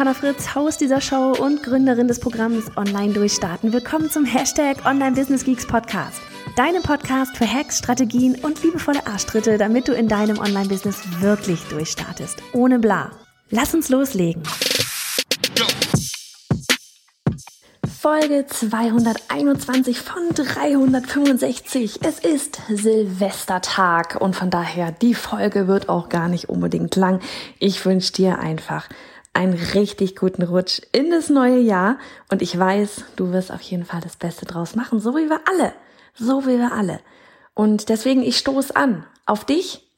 Johanna Fritz, Haus dieser Show und Gründerin des Programms Online Durchstarten. Willkommen zum Hashtag Online Business Geeks Podcast. Deinem Podcast für Hacks, Strategien und liebevolle Arschtritte, damit du in deinem Online-Business wirklich durchstartest. Ohne bla. Lass uns loslegen. Folge 221 von 365. Es ist Silvestertag und von daher die Folge wird auch gar nicht unbedingt lang. Ich wünsche dir einfach einen richtig guten Rutsch in das neue Jahr und ich weiß, du wirst auf jeden Fall das Beste draus machen, so wie wir alle, so wie wir alle. Und deswegen ich stoß an auf dich,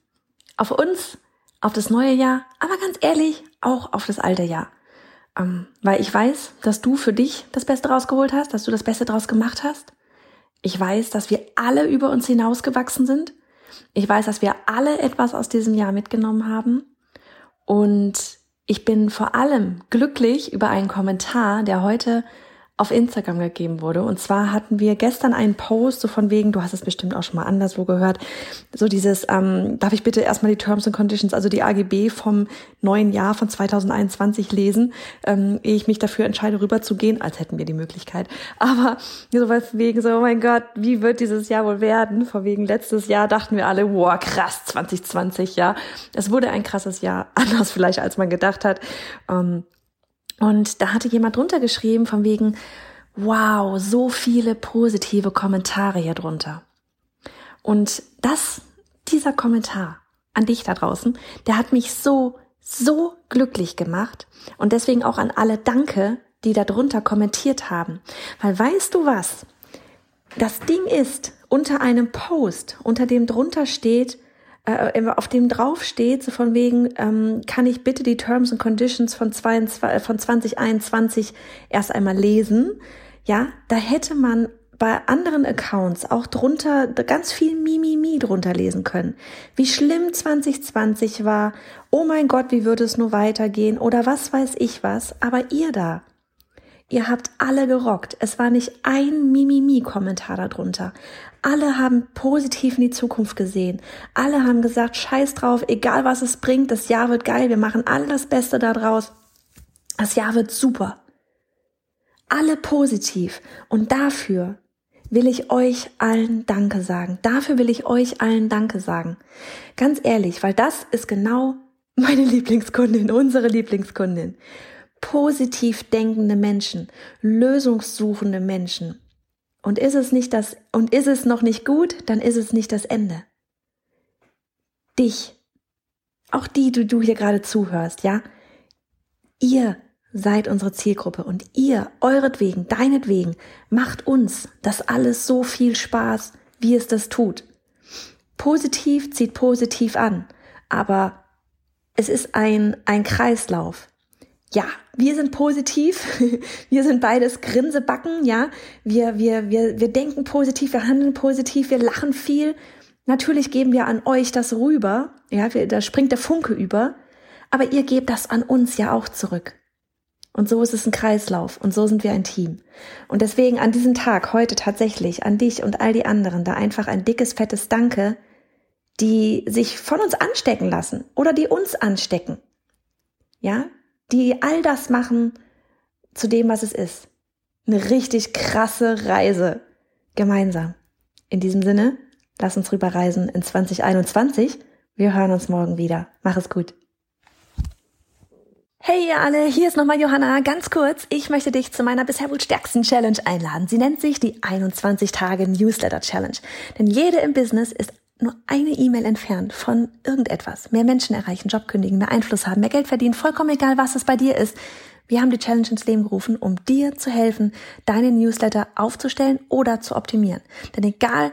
auf uns, auf das neue Jahr, aber ganz ehrlich auch auf das alte Jahr. Ähm, weil ich weiß, dass du für dich das Beste rausgeholt hast, dass du das Beste draus gemacht hast. Ich weiß, dass wir alle über uns hinausgewachsen sind. Ich weiß, dass wir alle etwas aus diesem Jahr mitgenommen haben. Und ich bin vor allem glücklich über einen Kommentar, der heute auf Instagram gegeben wurde. Und zwar hatten wir gestern einen Post, so von wegen, du hast es bestimmt auch schon mal anderswo gehört, so dieses, ähm, darf ich bitte erstmal die Terms and Conditions, also die AGB vom neuen Jahr von 2021 lesen, ähm, ehe ich mich dafür entscheide, rüberzugehen, als hätten wir die Möglichkeit. Aber so von wegen so, oh mein Gott, wie wird dieses Jahr wohl werden? Vor wegen letztes Jahr dachten wir alle, wow, krass, 2020, ja. Es wurde ein krasses Jahr, anders vielleicht, als man gedacht hat. Ähm, und da hatte jemand drunter geschrieben von wegen, wow, so viele positive Kommentare hier drunter. Und das, dieser Kommentar an dich da draußen, der hat mich so, so glücklich gemacht. Und deswegen auch an alle Danke, die da drunter kommentiert haben. Weil weißt du was? Das Ding ist, unter einem Post, unter dem drunter steht, äh, auf dem drauf steht, so von wegen, ähm, kann ich bitte die Terms and Conditions von, 22, äh, von 2021 erst einmal lesen? Ja, da hätte man bei anderen Accounts auch drunter ganz viel Mimimi drunter lesen können. Wie schlimm 2020 war. Oh mein Gott, wie würde es nur weitergehen? Oder was weiß ich was. Aber ihr da, ihr habt alle gerockt. Es war nicht ein Mimimi-Kommentar darunter. Alle haben positiv in die Zukunft gesehen. Alle haben gesagt, scheiß drauf, egal was es bringt, das Jahr wird geil, wir machen alle das Beste daraus. Das Jahr wird super. Alle positiv. Und dafür will ich euch allen Danke sagen. Dafür will ich euch allen Danke sagen. Ganz ehrlich, weil das ist genau meine Lieblingskundin, unsere Lieblingskundin. Positiv denkende Menschen, lösungssuchende Menschen, und ist es nicht das, und ist es noch nicht gut, dann ist es nicht das Ende. Dich, auch die, die du hier gerade zuhörst, ja? Ihr seid unsere Zielgruppe und ihr, euretwegen, deinetwegen, macht uns das alles so viel Spaß, wie es das tut. Positiv zieht positiv an, aber es ist ein, ein Kreislauf ja, wir sind positiv, wir sind beides Grinsebacken, ja, wir, wir, wir, wir denken positiv, wir handeln positiv, wir lachen viel. Natürlich geben wir an euch das rüber, ja, wir, da springt der Funke über, aber ihr gebt das an uns ja auch zurück. Und so ist es ein Kreislauf und so sind wir ein Team. Und deswegen an diesem Tag heute tatsächlich an dich und all die anderen da einfach ein dickes, fettes Danke, die sich von uns anstecken lassen oder die uns anstecken. Ja, die all das machen zu dem, was es ist. Eine richtig krasse Reise gemeinsam. In diesem Sinne, lass uns rüber reisen in 2021. Wir hören uns morgen wieder. Mach es gut. Hey ihr alle, hier ist nochmal Johanna. Ganz kurz, ich möchte dich zu meiner bisher wohl stärksten Challenge einladen. Sie nennt sich die 21 Tage Newsletter Challenge. Denn jede im Business ist nur eine E-Mail entfernt von irgendetwas. Mehr Menschen erreichen, Job kündigen, mehr Einfluss haben, mehr Geld verdienen, vollkommen egal, was es bei dir ist. Wir haben die Challenge ins Leben gerufen, um dir zu helfen, deinen Newsletter aufzustellen oder zu optimieren. Denn egal,